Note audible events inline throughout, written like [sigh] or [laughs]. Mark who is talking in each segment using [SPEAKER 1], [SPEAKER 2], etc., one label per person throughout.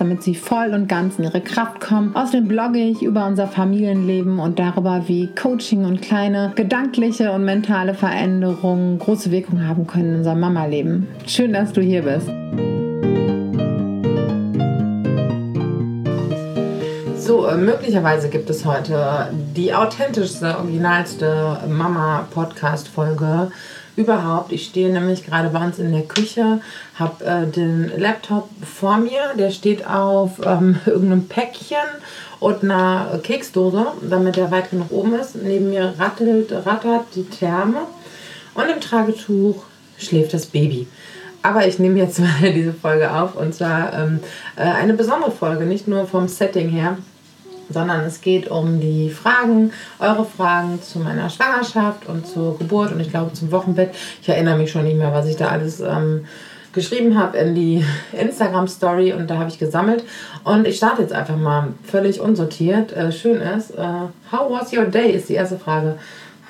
[SPEAKER 1] damit sie voll und ganz in ihre Kraft kommen. Außerdem blogge ich über unser Familienleben und darüber, wie Coaching und kleine gedankliche und mentale Veränderungen große Wirkung haben können in unserem Mama-Leben. Schön, dass du hier bist. So, äh, möglicherweise gibt es heute die authentischste, originalste Mama-Podcast-Folge überhaupt. Ich stehe nämlich gerade bei uns in der Küche, habe äh, den Laptop vor mir, der steht auf ähm, [laughs] irgendeinem Päckchen und einer Keksdose, damit der weit genug oben ist. Neben mir rattelt, rattert die Therme und im Tragetuch schläft das Baby. Aber ich nehme jetzt [laughs] mal diese Folge auf und zwar ähm, äh, eine besondere Folge, nicht nur vom Setting her, sondern es geht um die Fragen, eure Fragen zu meiner Schwangerschaft und zur Geburt und ich glaube zum Wochenbett. Ich erinnere mich schon nicht mehr, was ich da alles ähm, geschrieben habe in die [laughs] Instagram-Story und da habe ich gesammelt. Und ich starte jetzt einfach mal völlig unsortiert. Äh, schön ist, äh, how was your day ist die erste Frage.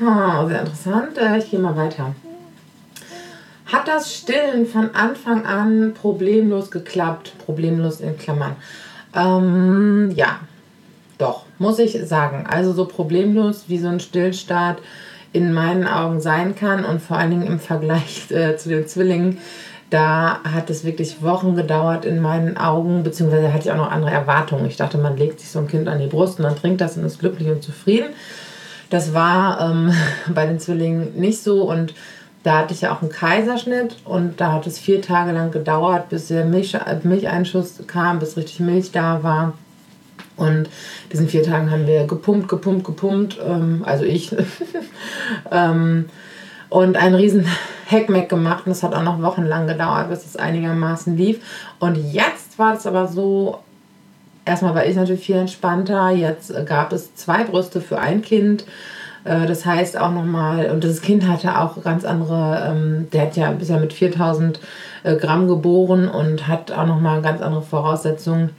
[SPEAKER 1] Oh, sehr interessant. Äh, ich gehe mal weiter. Hat das Stillen von Anfang an problemlos geklappt? Problemlos in Klammern. Ähm, ja, doch, muss ich sagen. Also so problemlos, wie so ein Stillstart in meinen Augen sein kann und vor allen Dingen im Vergleich [laughs] äh, zu den Zwillingen, da hat es wirklich Wochen gedauert in meinen Augen, beziehungsweise hatte ich auch noch andere Erwartungen. Ich dachte, man legt sich so ein Kind an die Brust und dann trinkt das und ist glücklich und zufrieden. Das war ähm, [laughs] bei den Zwillingen nicht so und da hatte ich ja auch einen Kaiserschnitt und da hat es vier Tage lang gedauert, bis der Milch, Milcheinschuss kam, bis richtig Milch da war. Und diesen vier Tagen haben wir gepumpt, gepumpt, gepumpt, ähm, also ich. [laughs] ähm, und einen riesen Heckmeck gemacht und es hat auch noch wochenlang gedauert, bis es einigermaßen lief. Und jetzt war es aber so, erstmal war ich natürlich viel entspannter, jetzt gab es zwei Brüste für ein Kind. Äh, das heißt auch nochmal, und das Kind hatte auch ganz andere, ähm, der hat ja bisher mit 4000 äh, Gramm geboren und hat auch nochmal ganz andere Voraussetzungen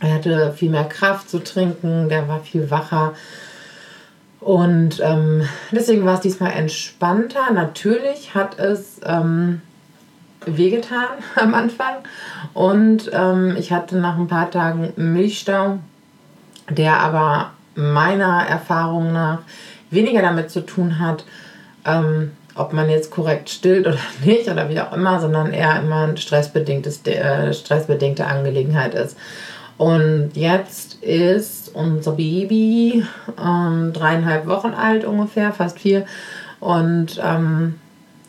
[SPEAKER 1] er hatte viel mehr Kraft zu trinken, der war viel wacher. Und ähm, deswegen war es diesmal entspannter. Natürlich hat es ähm, wehgetan [laughs] am Anfang. Und ähm, ich hatte nach ein paar Tagen Milchstau, der aber meiner Erfahrung nach weniger damit zu tun hat, ähm, ob man jetzt korrekt stillt oder [laughs] nicht oder wie auch immer, sondern eher immer eine äh, stressbedingte Angelegenheit ist. Und jetzt ist unser Baby ähm, dreieinhalb Wochen alt ungefähr, fast vier. Und ähm,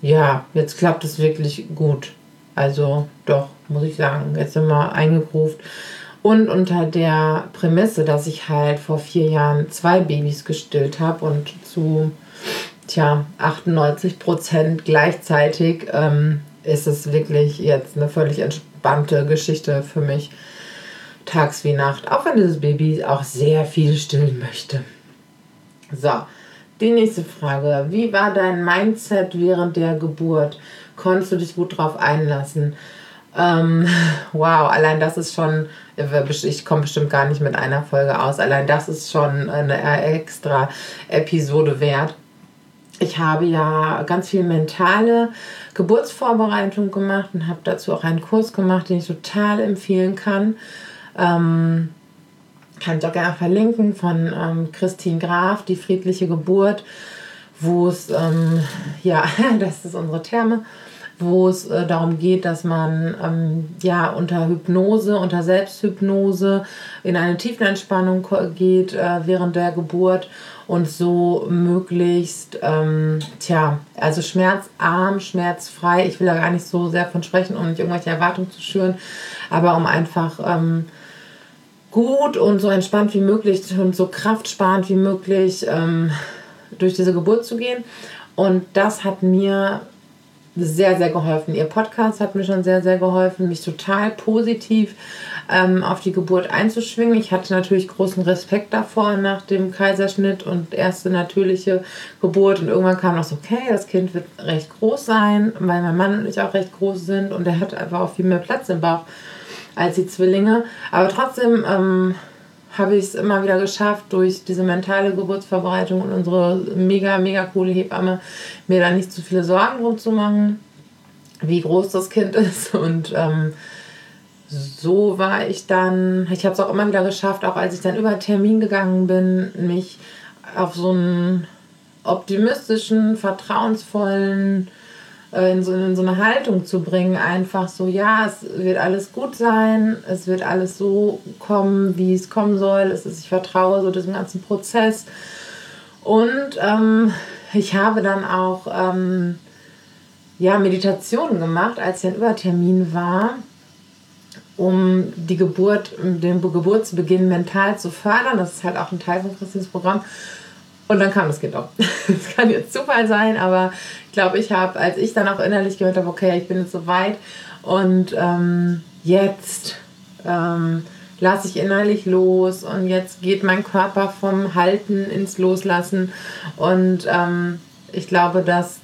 [SPEAKER 1] ja, jetzt klappt es wirklich gut. Also doch, muss ich sagen, jetzt sind wir eingegruft. Und unter der Prämisse, dass ich halt vor vier Jahren zwei Babys gestillt habe und zu tja, 98 Prozent gleichzeitig ähm, ist es wirklich jetzt eine völlig entspannte Geschichte für mich tags wie Nacht, auch wenn dieses Baby auch sehr viel stillen möchte. So, die nächste Frage. Wie war dein Mindset während der Geburt? Konntest du dich gut drauf einlassen? Ähm, [laughs] wow, allein das ist schon, ich komme bestimmt gar nicht mit einer Folge aus, allein das ist schon eine extra Episode wert. Ich habe ja ganz viel mentale Geburtsvorbereitung gemacht und habe dazu auch einen Kurs gemacht, den ich total empfehlen kann. Ähm, kann ich auch gerne verlinken von ähm, Christine Graf, die friedliche Geburt, wo es, ähm, [laughs] ja, das ist unsere Therme, wo es äh, darum geht, dass man ähm, ja unter Hypnose, unter Selbsthypnose in eine Tiefenentspannung geht äh, während der Geburt und so möglichst, ähm, tja, also schmerzarm, schmerzfrei. Ich will da gar nicht so sehr von sprechen, um nicht irgendwelche Erwartungen zu schüren, aber um einfach ähm, gut und so entspannt wie möglich und so kraftsparend wie möglich ähm, durch diese Geburt zu gehen. Und das hat mir sehr, sehr geholfen. Ihr Podcast hat mir schon sehr, sehr geholfen, mich total positiv ähm, auf die Geburt einzuschwingen. Ich hatte natürlich großen Respekt davor nach dem Kaiserschnitt und erste natürliche Geburt. Und irgendwann kam noch so, okay, das Kind wird recht groß sein, weil mein Mann und ich auch recht groß sind und er hat einfach auch viel mehr Platz im Bauch als die Zwillinge. Aber trotzdem ähm, habe ich es immer wieder geschafft, durch diese mentale Geburtsvorbereitung und unsere mega, mega coole Hebamme, mir da nicht zu viele Sorgen drum zu machen, wie groß das Kind [laughs] ist. Und ähm, so war ich dann, ich habe es auch immer wieder geschafft, auch als ich dann über Termin gegangen bin, mich auf so einen optimistischen, vertrauensvollen, in so, in so eine Haltung zu bringen, einfach so, ja, es wird alles gut sein, es wird alles so kommen, wie es kommen soll, es ist, ich vertraue so diesem ganzen Prozess. Und ähm, ich habe dann auch ähm, ja, Meditationen gemacht, als ich ein Übertermin war, um die Geburt, den Geburtsbeginn mental zu fördern. Das ist halt auch ein Teil von Christins Programm. Und dann kam das Kind auch. [laughs] Das kann jetzt Zufall sein, aber ich glaube, ich habe, als ich dann auch innerlich gehört habe, okay, ich bin jetzt so weit und ähm, jetzt ähm, lasse ich innerlich los und jetzt geht mein Körper vom Halten ins Loslassen. Und ähm, ich glaube, dass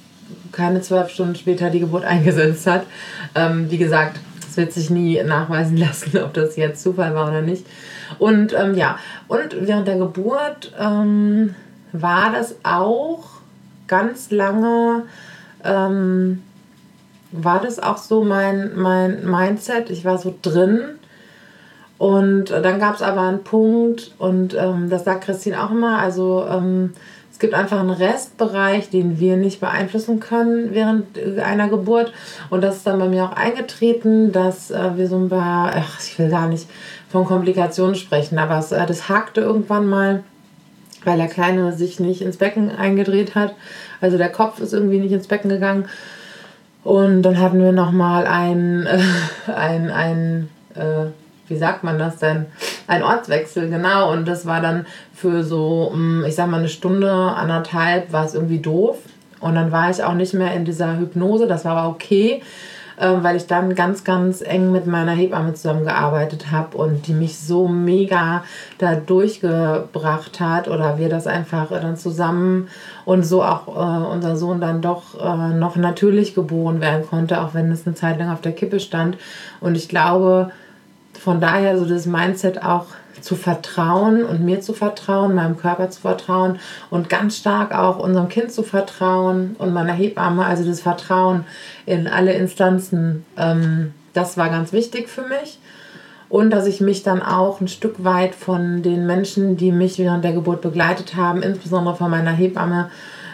[SPEAKER 1] keine zwölf Stunden später die Geburt [laughs] eingesetzt hat. Ähm, wie gesagt, es wird sich nie nachweisen [laughs] lassen, ob das jetzt Zufall war oder nicht. Und ähm, ja, und während der Geburt ähm, war das auch ganz lange, ähm, war das auch so mein, mein Mindset. Ich war so drin. Und dann gab es aber einen Punkt, und ähm, das sagt Christine auch immer, also ähm, es gibt einfach einen Restbereich, den wir nicht beeinflussen können während einer Geburt. Und das ist dann bei mir auch eingetreten, dass äh, wir so ein paar, ach, ich will gar nicht von Komplikationen sprechen, aber es, äh, das hakte irgendwann mal weil der Kleine sich nicht ins Becken eingedreht hat. Also der Kopf ist irgendwie nicht ins Becken gegangen. Und dann hatten wir nochmal ein, äh, ein, ein äh, wie sagt man das denn? Ein Ortswechsel, genau. Und das war dann für so, mm, ich sag mal, eine Stunde, anderthalb, war es irgendwie doof. Und dann war ich auch nicht mehr in dieser Hypnose, das war aber okay. Ähm, weil ich dann ganz, ganz eng mit meiner Hebamme zusammengearbeitet habe und die mich so mega da durchgebracht hat oder wir das einfach dann zusammen und so auch äh, unser Sohn dann doch äh, noch natürlich geboren werden konnte, auch wenn es eine Zeit lang auf der Kippe stand. Und ich glaube, von daher so das Mindset auch zu vertrauen und mir zu vertrauen, meinem Körper zu vertrauen und ganz stark auch unserem Kind zu vertrauen und meiner Hebamme, also das Vertrauen in alle Instanzen, ähm, das war ganz wichtig für mich. Und dass ich mich dann auch ein Stück weit von den Menschen, die mich während der Geburt begleitet haben, insbesondere von meiner Hebamme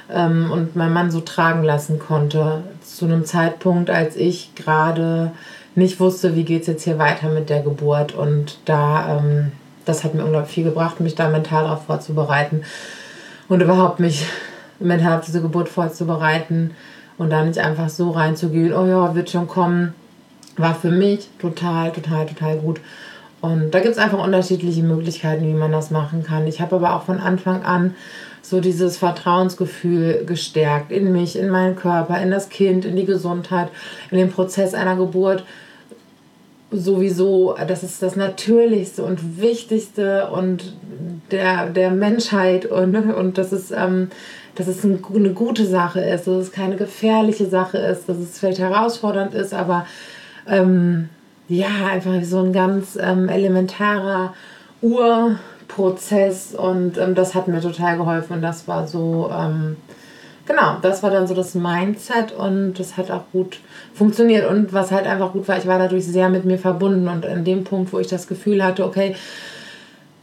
[SPEAKER 1] ähm, und meinem Mann so tragen lassen konnte. Zu einem Zeitpunkt, als ich gerade nicht wusste, wie geht es jetzt hier weiter mit der Geburt. Und da ähm, das hat mir unglaublich viel gebracht, mich da mental darauf vorzubereiten und überhaupt mich mental auf diese Geburt vorzubereiten und da nicht einfach so reinzugehen, oh ja, wird schon kommen, war für mich total, total, total gut. Und da gibt es einfach unterschiedliche Möglichkeiten, wie man das machen kann. Ich habe aber auch von Anfang an so dieses Vertrauensgefühl gestärkt in mich, in meinen Körper, in das Kind, in die Gesundheit, in den Prozess einer Geburt sowieso, das ist das Natürlichste und Wichtigste und der, der Menschheit und, und dass es, ähm, dass es ein, eine gute Sache ist, dass es keine gefährliche Sache ist, dass es vielleicht herausfordernd ist, aber ähm, ja, einfach so ein ganz ähm, elementarer Urprozess und ähm, das hat mir total geholfen und das war so ähm, genau, das war dann so das Mindset und das hat auch gut funktioniert. Und was halt einfach gut war, ich war dadurch sehr mit mir verbunden und an dem Punkt, wo ich das Gefühl hatte, okay,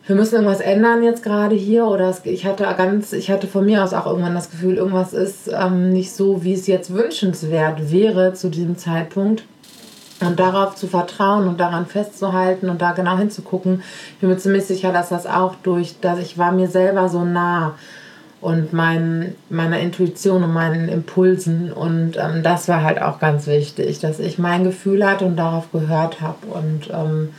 [SPEAKER 1] wir müssen irgendwas ändern jetzt gerade hier oder ich hatte ganz, ich hatte von mir aus auch irgendwann das Gefühl, irgendwas ist ähm, nicht so, wie es jetzt wünschenswert wäre zu diesem Zeitpunkt. Und darauf zu vertrauen und daran festzuhalten und da genau hinzugucken. Ich bin mir ziemlich sicher, dass das auch durch, dass ich war mir selber so nah und mein, meiner Intuition und meinen Impulsen. Und ähm, das war halt auch ganz wichtig, dass ich mein Gefühl hatte und darauf gehört habe. Und ähm,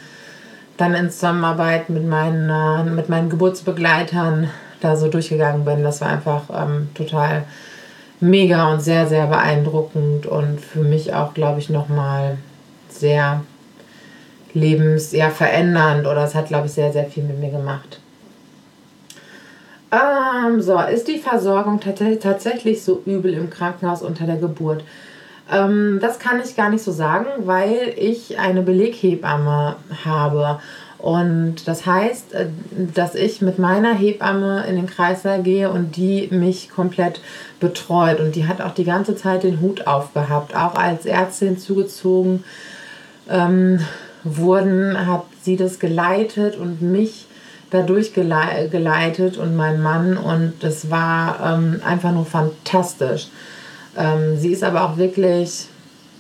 [SPEAKER 1] dann in Zusammenarbeit mit meinen, äh, mit meinen Geburtsbegleitern da so durchgegangen bin. Das war einfach ähm, total mega und sehr, sehr beeindruckend und für mich auch, glaube ich, nochmal sehr lebens, ja, verändernd oder es hat, glaube ich, sehr, sehr viel mit mir gemacht. Ähm, so, ist die Versorgung tatsächlich so übel im Krankenhaus unter der Geburt? Ähm, das kann ich gar nicht so sagen, weil ich eine Beleghebamme habe. Und das heißt, äh, dass ich mit meiner Hebamme in den Kreißsaal gehe und die mich komplett betreut. Und die hat auch die ganze Zeit den Hut aufgehabt, auch als Ärztin zugezogen ähm, wurden, hat sie das geleitet und mich dadurch geleitet und mein Mann und das war ähm, einfach nur fantastisch. Ähm, sie ist aber auch wirklich,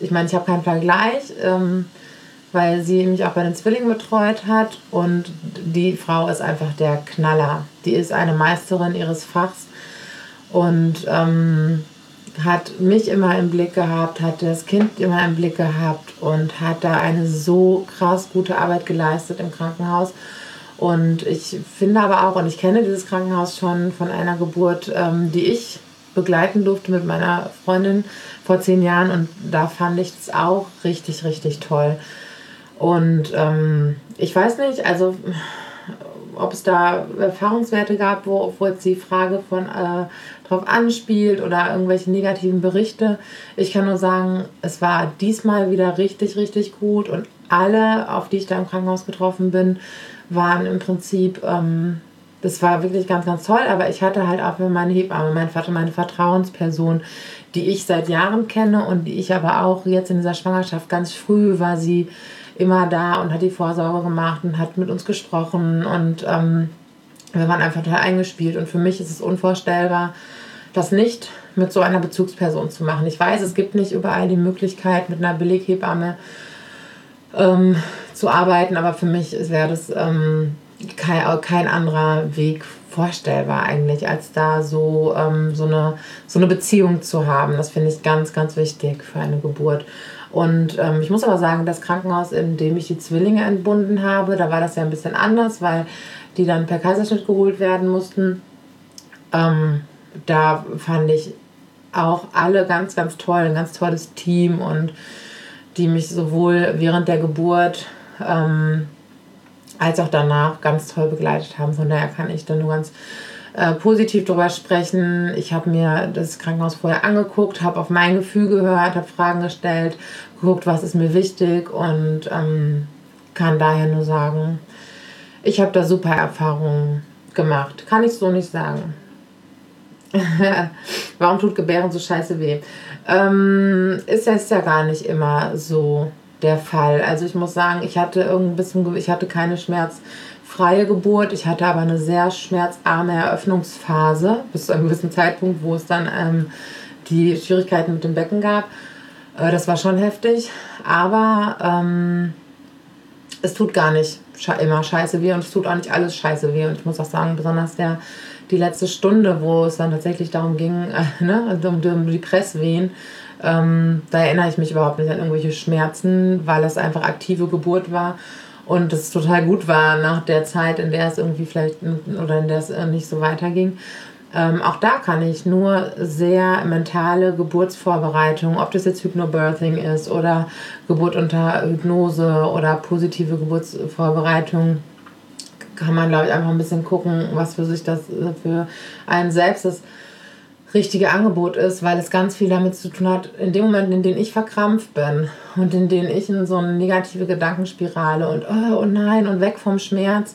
[SPEAKER 1] ich meine, ich habe keinen Vergleich, ähm, weil sie mich auch bei den Zwillingen betreut hat und die Frau ist einfach der Knaller. Die ist eine Meisterin ihres Fachs und ähm, hat mich immer im Blick gehabt, hat das Kind immer im Blick gehabt und hat da eine so krass gute Arbeit geleistet im Krankenhaus. Und ich finde aber auch, und ich kenne dieses Krankenhaus schon von einer Geburt, ähm, die ich begleiten durfte mit meiner Freundin vor zehn Jahren und da fand ich es auch richtig, richtig toll. Und ähm, ich weiß nicht, also ob es da Erfahrungswerte gab, wo, wo jetzt die Frage von äh, drauf anspielt oder irgendwelche negativen Berichte. Ich kann nur sagen, es war diesmal wieder richtig, richtig gut und alle, auf die ich da im Krankenhaus getroffen bin, waren im Prinzip ähm, das war wirklich ganz, ganz toll. Aber ich hatte halt auch meine Hebamme, mein Vater, meine Vertrauensperson, die ich seit Jahren kenne und die ich aber auch jetzt in dieser Schwangerschaft ganz früh war sie immer da und hat die Vorsorge gemacht und hat mit uns gesprochen und ähm, wir waren einfach total eingespielt. Und für mich ist es unvorstellbar, das nicht mit so einer Bezugsperson zu machen. Ich weiß, es gibt nicht überall die Möglichkeit, mit einer Beleghebamme ähm, zu arbeiten, aber für mich wäre das ähm, kein, kein anderer Weg vorstellbar eigentlich, als da so, ähm, so, eine, so eine Beziehung zu haben. Das finde ich ganz, ganz wichtig für eine Geburt. Und ähm, ich muss aber sagen, das Krankenhaus, in dem ich die Zwillinge entbunden habe, da war das ja ein bisschen anders, weil die dann per Kaiserschnitt geholt werden mussten. Ähm, da fand ich auch alle ganz, ganz toll, ein ganz tolles Team und die mich sowohl während der Geburt ähm, als auch danach ganz toll begleitet haben. Von daher kann ich da nur ganz äh, positiv drüber sprechen. Ich habe mir das Krankenhaus vorher angeguckt, habe auf mein Gefühl gehört, habe Fragen gestellt, geguckt, was ist mir wichtig und ähm, kann daher nur sagen, ich habe da super Erfahrungen gemacht. Kann ich so nicht sagen. [laughs] Warum tut Gebären so scheiße weh? Ähm, ist ist ja gar nicht immer so der Fall. Also ich muss sagen, ich hatte ein bisschen, ich hatte keine schmerzfreie Geburt, ich hatte aber eine sehr schmerzarme Eröffnungsphase bis zu einem gewissen Zeitpunkt, wo es dann ähm, die Schwierigkeiten mit dem Becken gab. Äh, das war schon heftig, aber ähm, es tut gar nicht immer scheiße weh und es tut auch nicht alles scheiße weh. Und ich muss auch sagen, besonders der, die letzte Stunde, wo es dann tatsächlich darum ging, äh, [laughs] ne, um, um die Presswehen, ähm, da erinnere ich mich überhaupt nicht an irgendwelche Schmerzen, weil es einfach aktive Geburt war und es total gut war nach der Zeit, in der es irgendwie vielleicht oder in der es äh, nicht so weiterging. Ähm, auch da kann ich nur sehr mentale Geburtsvorbereitung, ob das jetzt Hypnobirthing ist oder Geburt unter Hypnose oder positive Geburtsvorbereitung, kann man, glaube ich, einfach ein bisschen gucken, was für sich das für einen selbst ist richtige Angebot ist, weil es ganz viel damit zu tun hat, in dem Moment, in dem ich verkrampft bin und in dem ich in so eine negative Gedankenspirale und oh, oh nein und weg vom Schmerz,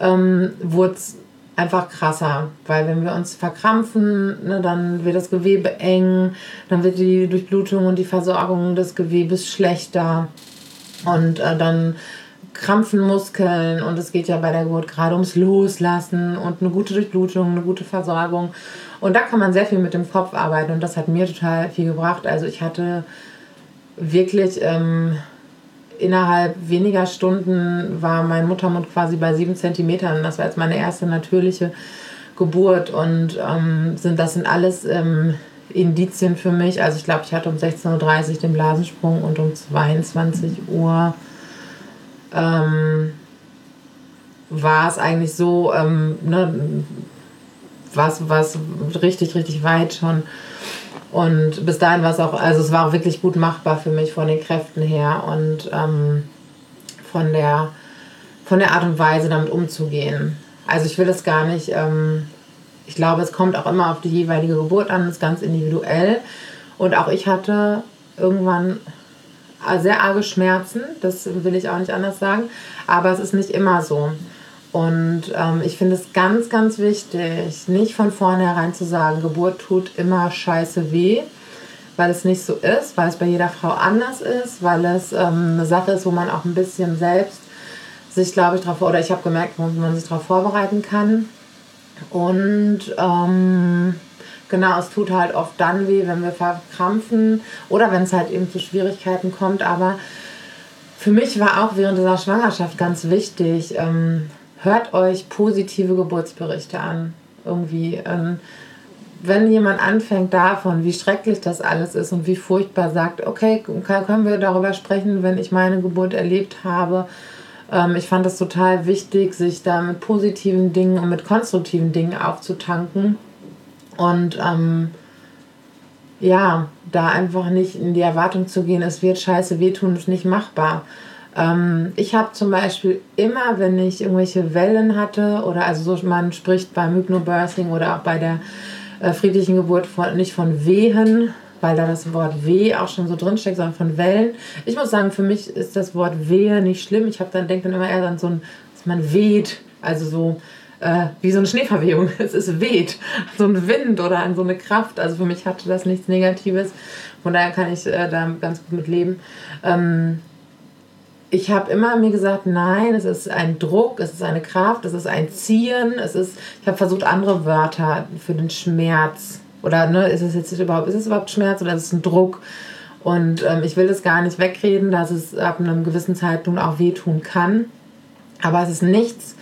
[SPEAKER 1] ähm, wurde es einfach krasser. Weil wenn wir uns verkrampfen, ne, dann wird das Gewebe eng, dann wird die Durchblutung und die Versorgung des Gewebes schlechter und äh, dann krampfen Muskeln und es geht ja bei der Geburt gerade ums Loslassen und eine gute Durchblutung, eine gute Versorgung. Und da kann man sehr viel mit dem Kopf arbeiten und das hat mir total viel gebracht. Also ich hatte wirklich ähm, innerhalb weniger Stunden war mein Muttermund quasi bei sieben Zentimetern. Das war jetzt meine erste natürliche Geburt und ähm, sind, das sind alles ähm, Indizien für mich. Also ich glaube, ich hatte um 16.30 Uhr den Blasensprung und um 22 Uhr ähm, war es eigentlich so, ähm, ne, was, was richtig, richtig weit schon. Und bis dahin war es auch, also es war auch wirklich gut machbar für mich von den Kräften her und ähm, von, der, von der Art und Weise damit umzugehen. Also ich will das gar nicht, ähm, ich glaube, es kommt auch immer auf die jeweilige Geburt an, ist ganz individuell. Und auch ich hatte irgendwann sehr arge Schmerzen, das will ich auch nicht anders sagen, aber es ist nicht immer so. Und ähm, ich finde es ganz, ganz wichtig, nicht von vornherein zu sagen, Geburt tut immer scheiße weh, weil es nicht so ist, weil es bei jeder Frau anders ist, weil es ähm, eine Sache ist, wo man auch ein bisschen selbst sich, glaube ich, darauf, oder ich habe gemerkt, wo man sich darauf vorbereiten kann. Und ähm, genau, es tut halt oft dann weh, wenn wir verkrampfen oder wenn es halt eben zu Schwierigkeiten kommt. Aber für mich war auch während dieser Schwangerschaft ganz wichtig, ähm, hört euch positive Geburtsberichte an. Irgendwie. Ähm, wenn jemand anfängt davon, wie schrecklich das alles ist und wie furchtbar sagt, okay, können wir darüber sprechen, wenn ich meine Geburt erlebt habe. Ähm, ich fand es total wichtig, sich da mit positiven Dingen und mit konstruktiven Dingen aufzutanken. Und ähm, ja, da einfach nicht in die Erwartung zu gehen, es wird scheiße wehtun, ist nicht machbar. Ähm, ich habe zum Beispiel immer, wenn ich irgendwelche Wellen hatte, oder also so man spricht beim Hypnobirthing oder auch bei der äh, friedlichen Geburt von, nicht von Wehen, weil da das Wort Weh auch schon so drinsteckt, sondern von Wellen. Ich muss sagen, für mich ist das Wort Wehe nicht schlimm. Ich habe dann denke dann immer eher an so ein, dass man weht, also so äh, wie so eine Schneeverwehung. [laughs] Es ist weht, so ein Wind oder so eine Kraft. Also für mich hatte das nichts Negatives. Von daher kann ich äh, da ganz gut mit leben. Ähm, ich habe immer mir gesagt, nein, es ist ein Druck, es ist eine Kraft, es ist ein Ziehen, es ist, ich habe versucht, andere Wörter für den Schmerz oder ne, ist es jetzt überhaupt, ist es überhaupt Schmerz oder ist es ein Druck? Und ähm, ich will es gar nicht wegreden, dass es ab einem gewissen Zeitpunkt auch wehtun kann. Aber es ist nichts,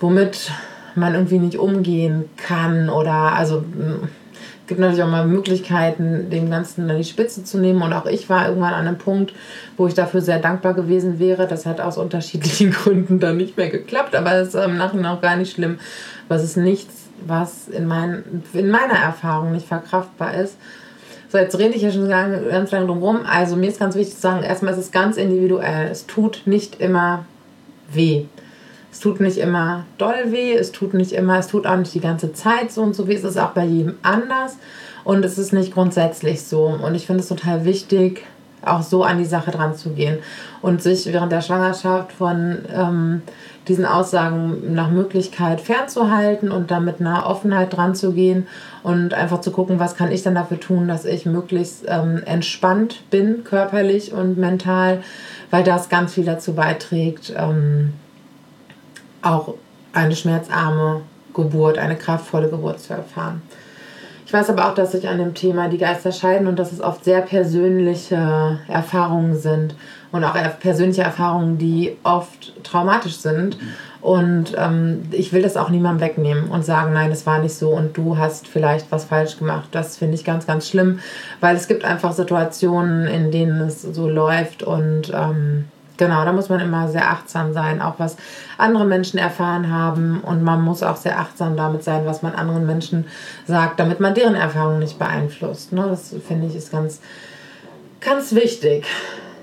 [SPEAKER 1] womit man irgendwie nicht umgehen kann oder also gibt natürlich auch mal Möglichkeiten, dem Ganzen an die Spitze zu nehmen. Und auch ich war irgendwann an einem Punkt, wo ich dafür sehr dankbar gewesen wäre. Das hat aus unterschiedlichen [laughs] Gründen dann nicht mehr geklappt, aber es ist im Nachhinein auch gar nicht schlimm. Es ist nichts, was in, mein, in meiner Erfahrung nicht verkraftbar ist. So, jetzt rede ich ja schon ganz lange drum rum. Also mir ist ganz wichtig zu sagen, erstmal ist es ganz individuell. Es tut nicht immer weh. Es tut nicht immer doll weh, es tut nicht immer, es tut auch nicht die ganze Zeit so und so weh. Es ist auch bei jedem anders und es ist nicht grundsätzlich so. Und ich finde es total wichtig, auch so an die Sache dran zu gehen und sich während der Schwangerschaft von ähm, diesen Aussagen nach Möglichkeit fernzuhalten und da mit einer Offenheit dran zu gehen und einfach zu gucken, was kann ich dann dafür tun, dass ich möglichst ähm, entspannt bin, körperlich und mental, weil das ganz viel dazu beiträgt, ähm, auch eine schmerzarme Geburt, eine kraftvolle Geburt zu erfahren. Ich weiß aber auch, dass sich an dem Thema die Geister scheiden und dass es oft sehr persönliche Erfahrungen sind und auch persönliche Erfahrungen, die oft traumatisch sind. Und ähm, ich will das auch niemandem wegnehmen und sagen, nein, es war nicht so und du hast vielleicht was falsch gemacht. Das finde ich ganz, ganz schlimm, weil es gibt einfach Situationen, in denen es so läuft und ähm, Genau, da muss man immer sehr achtsam sein, auch was andere Menschen erfahren haben. Und man muss auch sehr achtsam damit sein, was man anderen Menschen sagt, damit man deren Erfahrungen nicht beeinflusst. Ne? Das finde ich ist ganz, ganz wichtig.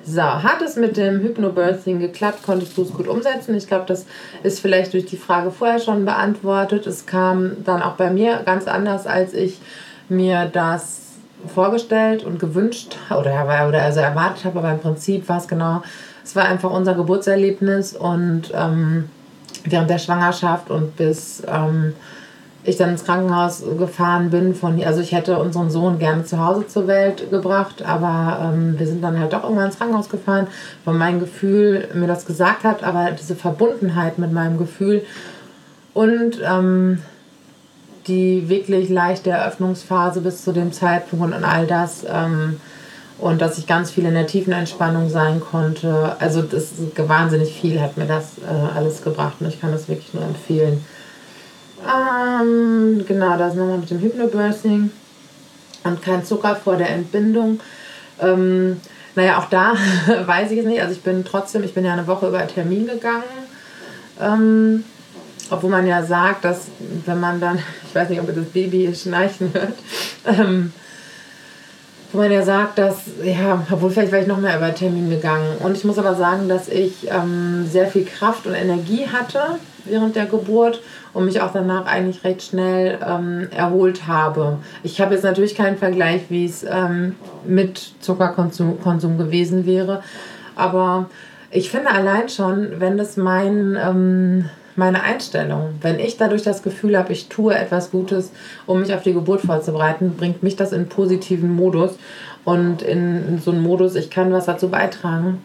[SPEAKER 1] So, hat es mit dem Hypnobirthing geklappt? Konntest du es gut umsetzen? Ich glaube, das ist vielleicht durch die Frage vorher schon beantwortet. Es kam dann auch bei mir ganz anders, als ich mir das vorgestellt und gewünscht oder, oder also erwartet habe. Aber im Prinzip war es genau es war einfach unser Geburtserlebnis und ähm, während der Schwangerschaft und bis ähm, ich dann ins Krankenhaus gefahren bin von. Also ich hätte unseren Sohn gerne zu Hause zur Welt gebracht, aber ähm, wir sind dann halt doch irgendwann ins Krankenhaus gefahren, weil mein Gefühl mir das gesagt hat, aber diese Verbundenheit mit meinem Gefühl und ähm, die wirklich leichte Eröffnungsphase bis zu dem Zeitpunkt und all das ähm, und dass ich ganz viel in der tiefen Entspannung sein konnte. Also das ist wahnsinnig viel hat mir das äh, alles gebracht und ich kann das wirklich nur empfehlen. Ähm, genau, das nochmal mit dem Hypnobirthing und kein Zucker vor der Entbindung. Ähm, naja, auch da [laughs] weiß ich es nicht. Also ich bin trotzdem, ich bin ja eine Woche über Termin gegangen. Ähm, obwohl man ja sagt, dass wenn man dann, [laughs] ich weiß nicht, ob ihr das Baby schnarchen hört, ähm, wo man ja sagt, dass, ja, obwohl vielleicht wäre ich noch mehr über Termin gegangen. Und ich muss aber sagen, dass ich ähm, sehr viel Kraft und Energie hatte während der Geburt und mich auch danach eigentlich recht schnell ähm, erholt habe. Ich habe jetzt natürlich keinen Vergleich, wie es ähm, mit Zuckerkonsum Konsum gewesen wäre, aber ich finde allein schon, wenn das mein ähm, meine Einstellung. Wenn ich dadurch das Gefühl habe, ich tue etwas Gutes, um mich auf die Geburt vorzubereiten, bringt mich das in positiven Modus und in so einen Modus, ich kann was dazu beitragen.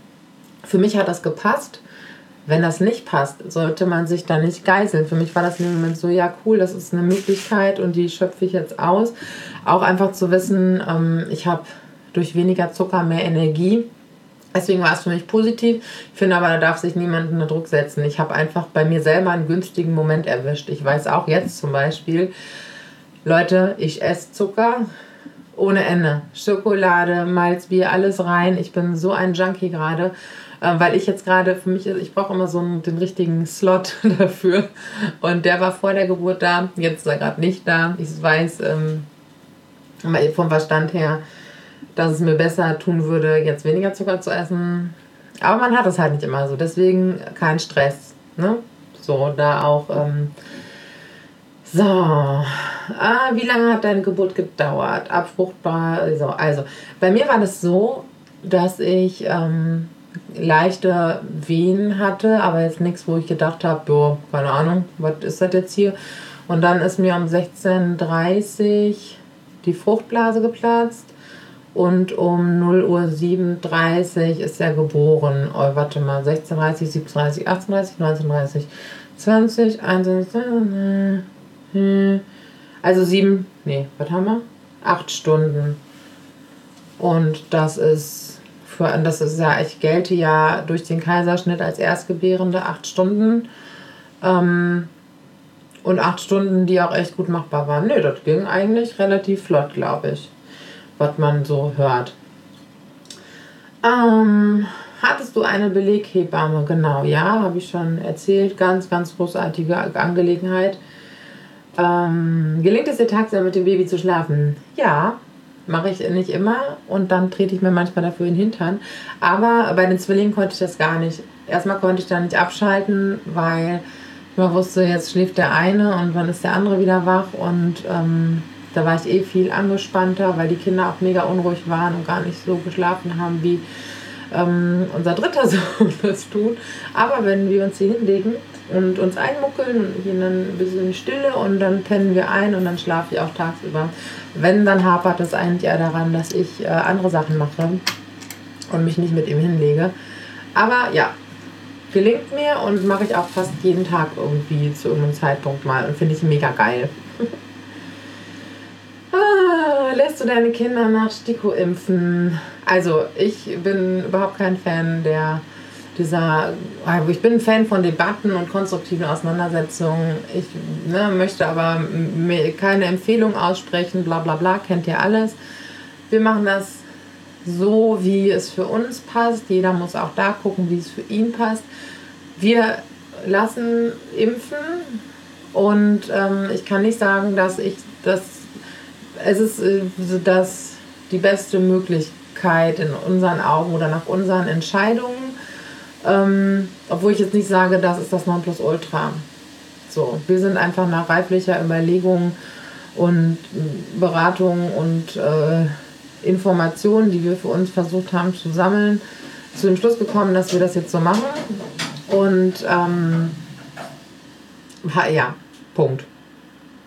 [SPEAKER 1] Für mich hat das gepasst. Wenn das nicht passt, sollte man sich da nicht geißeln. Für mich war das in dem Moment so, ja cool, das ist eine Möglichkeit und die schöpfe ich jetzt aus. Auch einfach zu wissen, ähm, ich habe durch weniger Zucker mehr Energie Deswegen war es für mich positiv. Ich finde aber, da darf sich niemand unter Druck setzen. Ich habe einfach bei mir selber einen günstigen Moment erwischt. Ich weiß auch jetzt zum Beispiel, Leute, ich esse Zucker ohne Ende. Schokolade, Malzbier, alles rein. Ich bin so ein Junkie gerade, äh, weil ich jetzt gerade für mich, ich brauche immer so einen, den richtigen Slot [laughs] dafür. Und der war vor der Geburt da, jetzt ist er gerade nicht da. Ich weiß ähm, vom Verstand her, dass es mir besser tun würde, jetzt weniger Zucker zu essen. Aber man hat es halt nicht immer so. Deswegen kein Stress. Ne? So, da auch. Ähm so. Ah, wie lange hat deine Geburt gedauert? Abfruchtbar. Also, also, bei mir war das so, dass ich ähm, leichte Wehen hatte, aber jetzt nichts, wo ich gedacht habe, ja, keine Ahnung, was ist das jetzt hier? Und dann ist mir um 16.30 Uhr die Fruchtblase geplatzt und um 0 Uhr 37 ist er geboren. Oh, warte mal, 16.30, 17.30, 18.30, 19.30, 20, 21, also sieben, nee, was haben wir? Acht Stunden. Und das ist für, das ist ja, ich gelte ja durch den Kaiserschnitt als Erstgebärende acht Stunden. Ähm, und acht Stunden, die auch echt gut machbar waren. Nö, das ging eigentlich relativ flott, glaube ich was man so hört. Ähm, hattest du eine Beleghebamme? Genau, ja, habe ich schon erzählt. Ganz, ganz großartige Angelegenheit. Ähm, gelingt es dir tagsüber mit dem Baby zu schlafen? Ja, mache ich nicht immer und dann trete ich mir manchmal dafür in den Hintern. Aber bei den Zwillingen konnte ich das gar nicht. Erstmal konnte ich da nicht abschalten, weil ich mal wusste, jetzt schläft der eine und wann ist der andere wieder wach und ähm, da war ich eh viel angespannter, weil die Kinder auch mega unruhig waren und gar nicht so geschlafen haben, wie ähm, unser dritter [laughs] Sohn das tut. Aber wenn wir uns hier hinlegen und uns einmuckeln und hier ein bisschen Stille und dann pennen wir ein und dann schlafe ich auch tagsüber. Wenn, dann hapert es eigentlich eher daran, dass ich äh, andere Sachen mache und mich nicht mit ihm hinlege. Aber ja, gelingt mir und mache ich auch fast jeden Tag irgendwie zu irgendeinem Zeitpunkt mal und finde ich mega geil. Lässt du deine Kinder nach STIKO impfen? Also, ich bin überhaupt kein Fan der dieser, also ich bin Fan von Debatten und konstruktiven Auseinandersetzungen. Ich ne, möchte aber keine Empfehlung aussprechen, bla bla bla, kennt ihr alles. Wir machen das so, wie es für uns passt. Jeder muss auch da gucken, wie es für ihn passt. Wir lassen impfen und ähm, ich kann nicht sagen, dass ich das es ist äh, das die beste Möglichkeit in unseren Augen oder nach unseren Entscheidungen. Ähm, obwohl ich jetzt nicht sage, das ist das Nonplusultra. So, wir sind einfach nach reiflicher Überlegung und Beratung und äh, Informationen, die wir für uns versucht haben zu sammeln, zu dem Schluss gekommen, dass wir das jetzt so machen. Und ähm, ja, Punkt.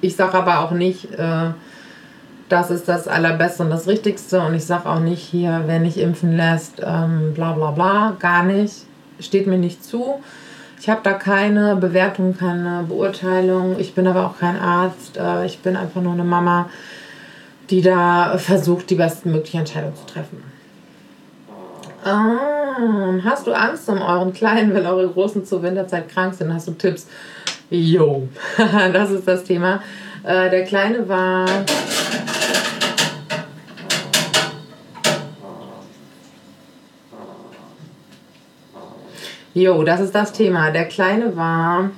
[SPEAKER 1] Ich sage aber auch nicht, äh, das ist das Allerbeste und das Richtigste. Und ich sage auch nicht hier, wer nicht impfen lässt, ähm, bla bla bla, gar nicht. Steht mir nicht zu. Ich habe da keine Bewertung, keine Beurteilung. Ich bin aber auch kein Arzt. Äh, ich bin einfach nur eine Mama, die da versucht, die bestmögliche Entscheidung zu treffen. Ähm, hast du Angst um euren Kleinen, wenn eure Großen zur Winterzeit krank sind? Hast du Tipps? Jo, [laughs] das ist das Thema. Äh, der Kleine war Jo, das ist das Thema. Der Kleine war,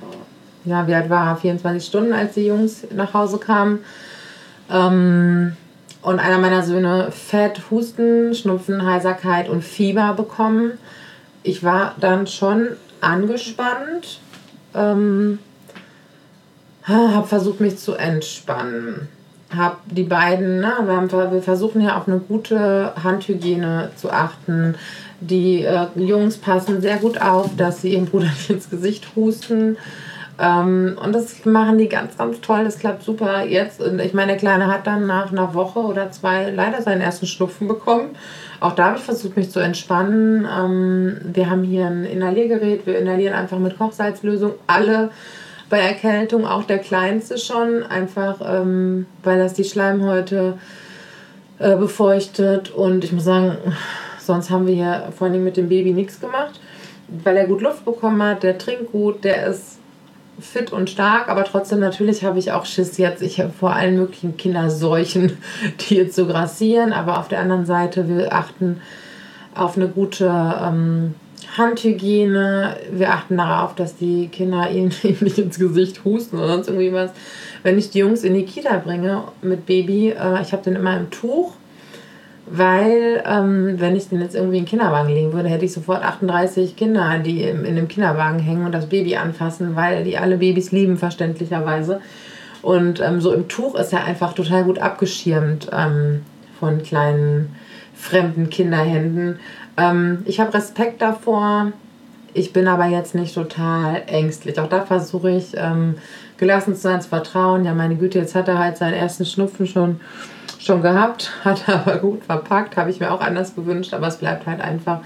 [SPEAKER 1] ja, wie alt war er? 24 Stunden, als die Jungs nach Hause kamen. Ähm, und einer meiner Söhne Fett, Husten, Schnupfen, Heiserkeit und Fieber bekommen. Ich war dann schon angespannt, ähm, habe versucht, mich zu entspannen. Habe die beiden, na, wir, haben, wir versuchen ja auf eine gute Handhygiene zu achten. Die äh, Jungs passen sehr gut auf, dass sie ihrem Bruder [laughs] nicht ins Gesicht husten. Ähm, und das machen die ganz, ganz toll. Das klappt super jetzt. Ich meine, der Kleine hat dann nach einer Woche oder zwei leider seinen ersten Schnupfen bekommen. Auch da habe ich versucht, mich zu entspannen. Ähm, wir haben hier ein Inhaliergerät. Wir inhalieren einfach mit Kochsalzlösung. Alle bei Erkältung, auch der Kleinste schon. Einfach, ähm, weil das die Schleimhäute äh, befeuchtet. Und ich muss sagen, sonst haben wir hier vor allem mit dem Baby nichts gemacht. Weil er gut Luft bekommen hat, der trinkt gut, der ist fit und stark, aber trotzdem natürlich habe ich auch Schiss jetzt. Ich habe vor allen möglichen Kinderseuchen, [laughs] die jetzt so grassieren, aber auf der anderen Seite, wir achten auf eine gute ähm, Handhygiene. Wir achten darauf, dass die Kinder [laughs] ihnen nicht ins Gesicht husten oder sonst irgendwie was. Wenn ich die Jungs in die Kita bringe mit Baby, äh, ich habe den immer im Tuch weil, ähm, wenn ich den jetzt irgendwie in den Kinderwagen legen würde, hätte ich sofort 38 Kinder, die in, in dem Kinderwagen hängen und das Baby anfassen, weil die alle Babys lieben, verständlicherweise. Und ähm, so im Tuch ist er einfach total gut abgeschirmt ähm, von kleinen fremden Kinderhänden. Ähm, ich habe Respekt davor. Ich bin aber jetzt nicht total ängstlich. Auch da versuche ich ähm, gelassen zu sein, zu vertrauen. Ja, meine Güte, jetzt hat er halt seinen ersten Schnupfen schon schon gehabt, [laughs] hat aber gut verpackt, habe ich mir auch anders gewünscht, aber es bleibt halt einfach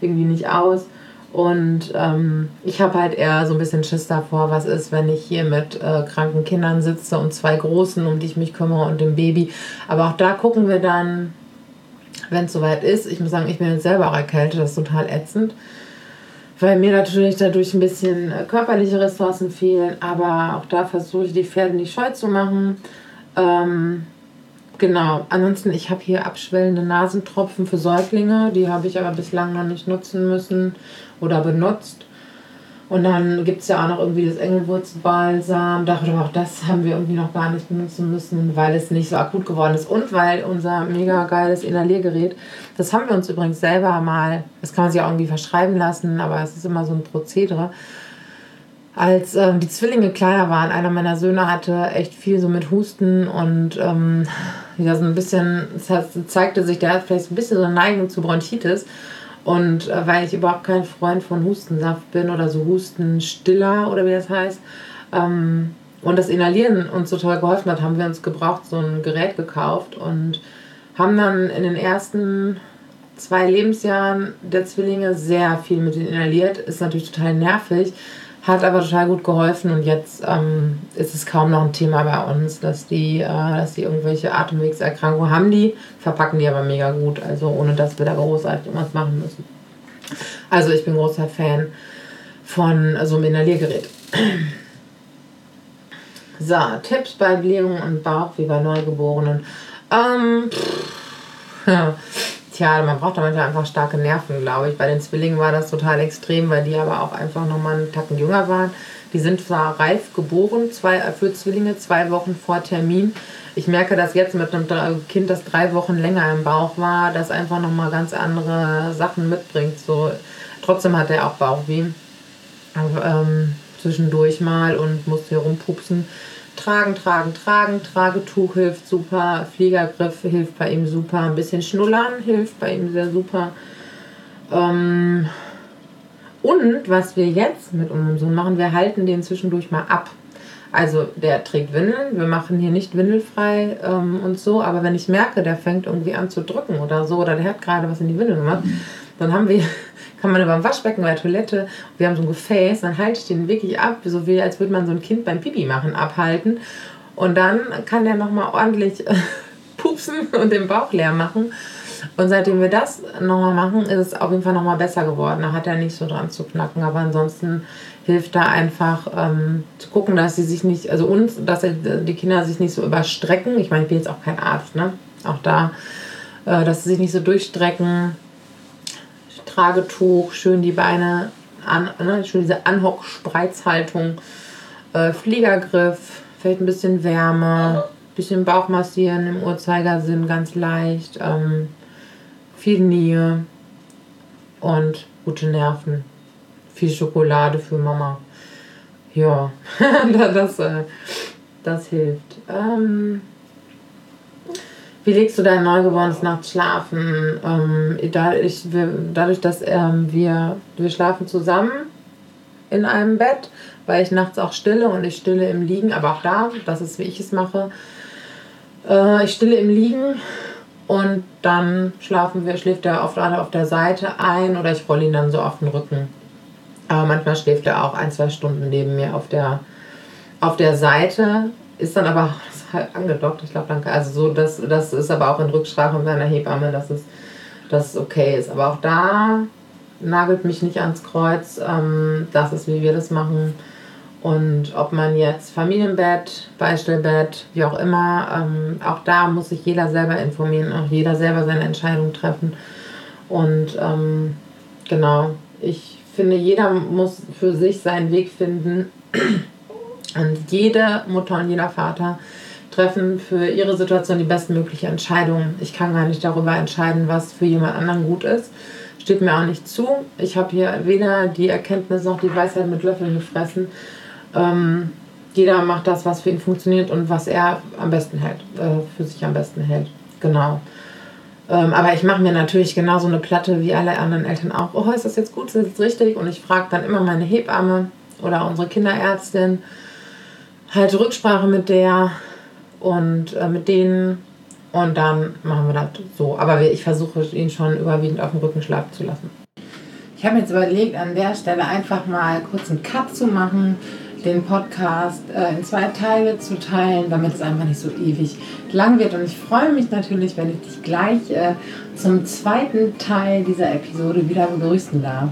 [SPEAKER 1] irgendwie nicht aus. Und ähm, ich habe halt eher so ein bisschen Schiss davor, was ist, wenn ich hier mit äh, kranken Kindern sitze und zwei Großen, um die ich mich kümmere und dem Baby. Aber auch da gucken wir dann, wenn es soweit ist. Ich muss sagen, ich bin jetzt selber auch erkältet, das ist total ätzend. Weil mir natürlich dadurch ein bisschen äh, körperliche Ressourcen fehlen. Aber auch da versuche ich die Pferde nicht scheu zu machen. Ähm, Genau. Ansonsten, ich habe hier abschwellende Nasentropfen für Säuglinge. Die habe ich aber bislang noch nicht nutzen müssen oder benutzt. Und dann gibt es ja auch noch irgendwie das Engelwurzbalsam. Darüber auch das haben wir irgendwie noch gar nicht benutzen müssen, weil es nicht so akut geworden ist. Und weil unser mega geiles Inhaliergerät, das haben wir uns übrigens selber mal, das kann man sich auch irgendwie verschreiben lassen, aber es ist immer so ein Prozedere als ähm, die Zwillinge kleiner waren, einer meiner Söhne hatte echt viel so mit Husten und ähm, ja, so ein bisschen, es zeigte sich, der hat vielleicht ein bisschen so eine Neigung zu Bronchitis. Und äh, weil ich überhaupt kein Freund von Hustensaft bin oder so Hustenstiller oder wie das heißt, ähm, und das Inhalieren uns so toll geholfen hat, haben wir uns gebraucht so ein Gerät gekauft und haben dann in den ersten zwei Lebensjahren der Zwillinge sehr viel mit inhaliert. Ist natürlich total nervig, hat aber total gut geholfen und jetzt ähm, ist es kaum noch ein Thema bei uns, dass die, äh, dass die irgendwelche Atemwegserkrankungen haben. Die verpacken die aber mega gut, also ohne dass wir da großartig irgendwas machen müssen. Also ich bin großer Fan von so einem Inhaliergerät. [clears throat] So, Tipps bei Blähungen und Bauch wie bei Neugeborenen. Ähm, pff, ja. Tja, man braucht da manchmal einfach starke Nerven, glaube ich. Bei den Zwillingen war das total extrem, weil die aber auch einfach nochmal einen Tacken jünger waren. Die sind zwar reif geboren, zwei, äh, für Zwillinge, zwei Wochen vor Termin. Ich merke das jetzt mit einem Kind, das drei Wochen länger im Bauch war, das einfach nochmal ganz andere Sachen mitbringt. So, trotzdem hat er auch Bauchweh. Ähm, zwischendurch mal und musste hier rumpupsen. Tragen, tragen, tragen. Tragetuch hilft super. Fliegergriff hilft bei ihm super. Ein bisschen Schnullern hilft bei ihm sehr super. Ähm und was wir jetzt mit unserem Sohn machen, wir halten den zwischendurch mal ab. Also der trägt Windeln, wir machen hier nicht windelfrei ähm, und so, aber wenn ich merke, der fängt irgendwie an zu drücken oder so, oder der hat gerade was in die Windel gemacht, dann haben wir [laughs] kann man über dem Waschbecken bei der Toilette, wir haben so ein Gefäß, dann halte ich den wirklich ab, so wie als würde man so ein Kind beim Pipi machen abhalten. Und dann kann der nochmal ordentlich [laughs] pupsen und den Bauch leer machen. Und seitdem wir das nochmal machen, ist es auf jeden Fall nochmal besser geworden. Da hat er nicht so dran zu knacken. Aber ansonsten hilft da einfach ähm, zu gucken, dass sie sich nicht, also uns, dass die Kinder sich nicht so überstrecken. Ich meine, ich bin jetzt auch kein Arzt, ne? Auch da, äh, dass sie sich nicht so durchstrecken Tragetuch, schön die Beine an, ne, schön diese Anhock-Spreizhaltung, äh, Fliegergriff, vielleicht ein bisschen Wärme, bisschen Bauch massieren im Uhrzeigersinn, ganz leicht. Ähm, viel Nähe und gute Nerven. Viel Schokolade für Mama. Ja, [laughs] das, äh, das hilft. Ähm, wie legst du dein Neugeborenes nachts schlafen? Ähm, dadurch, wir, dadurch, dass ähm, wir, wir schlafen zusammen in einem Bett, weil ich nachts auch stille und ich stille im Liegen, aber auch da, das ist wie ich es mache. Äh, ich stille im Liegen und dann schlafen wir, schläft er oft alle auf der Seite ein oder ich rolle ihn dann so auf den Rücken. Aber manchmal schläft er auch ein, zwei Stunden neben mir auf der, auf der Seite, ist dann aber halt angedockt. Ich glaube, danke. Also so, das, das ist aber auch in Rücksprache mit meiner Hebamme, dass es, dass okay ist. Aber auch da nagelt mich nicht ans Kreuz. Ähm, das ist, wie wir das machen. Und ob man jetzt Familienbett, Beistellbett, wie auch immer, ähm, auch da muss sich jeder selber informieren, auch jeder selber seine Entscheidung treffen. Und ähm, genau, ich finde, jeder muss für sich seinen Weg finden. Und jede Mutter und jeder Vater treffen für ihre Situation die bestmögliche Entscheidung. Ich kann gar nicht darüber entscheiden, was für jemand anderen gut ist. Steht mir auch nicht zu. Ich habe hier weder die Erkenntnis noch die Weisheit mit Löffeln gefressen. Ähm, jeder macht das, was für ihn funktioniert und was er am besten hält, äh, für sich am besten hält. Genau. Ähm, aber ich mache mir natürlich genauso eine Platte wie alle anderen Eltern auch. Oh, ist das jetzt gut? Ist das jetzt richtig? Und ich frage dann immer meine Hebamme oder unsere Kinderärztin, halte Rücksprache mit der, und äh, mit denen und dann machen wir das so. Aber ich versuche ihn schon überwiegend auf dem Rücken schlafen zu lassen. Ich habe jetzt überlegt, an der Stelle einfach mal kurz einen Cut zu machen, den Podcast äh, in zwei Teile zu teilen, damit es einfach nicht so ewig lang wird. Und ich freue mich natürlich, wenn ich dich gleich äh, zum zweiten Teil dieser Episode wieder begrüßen darf.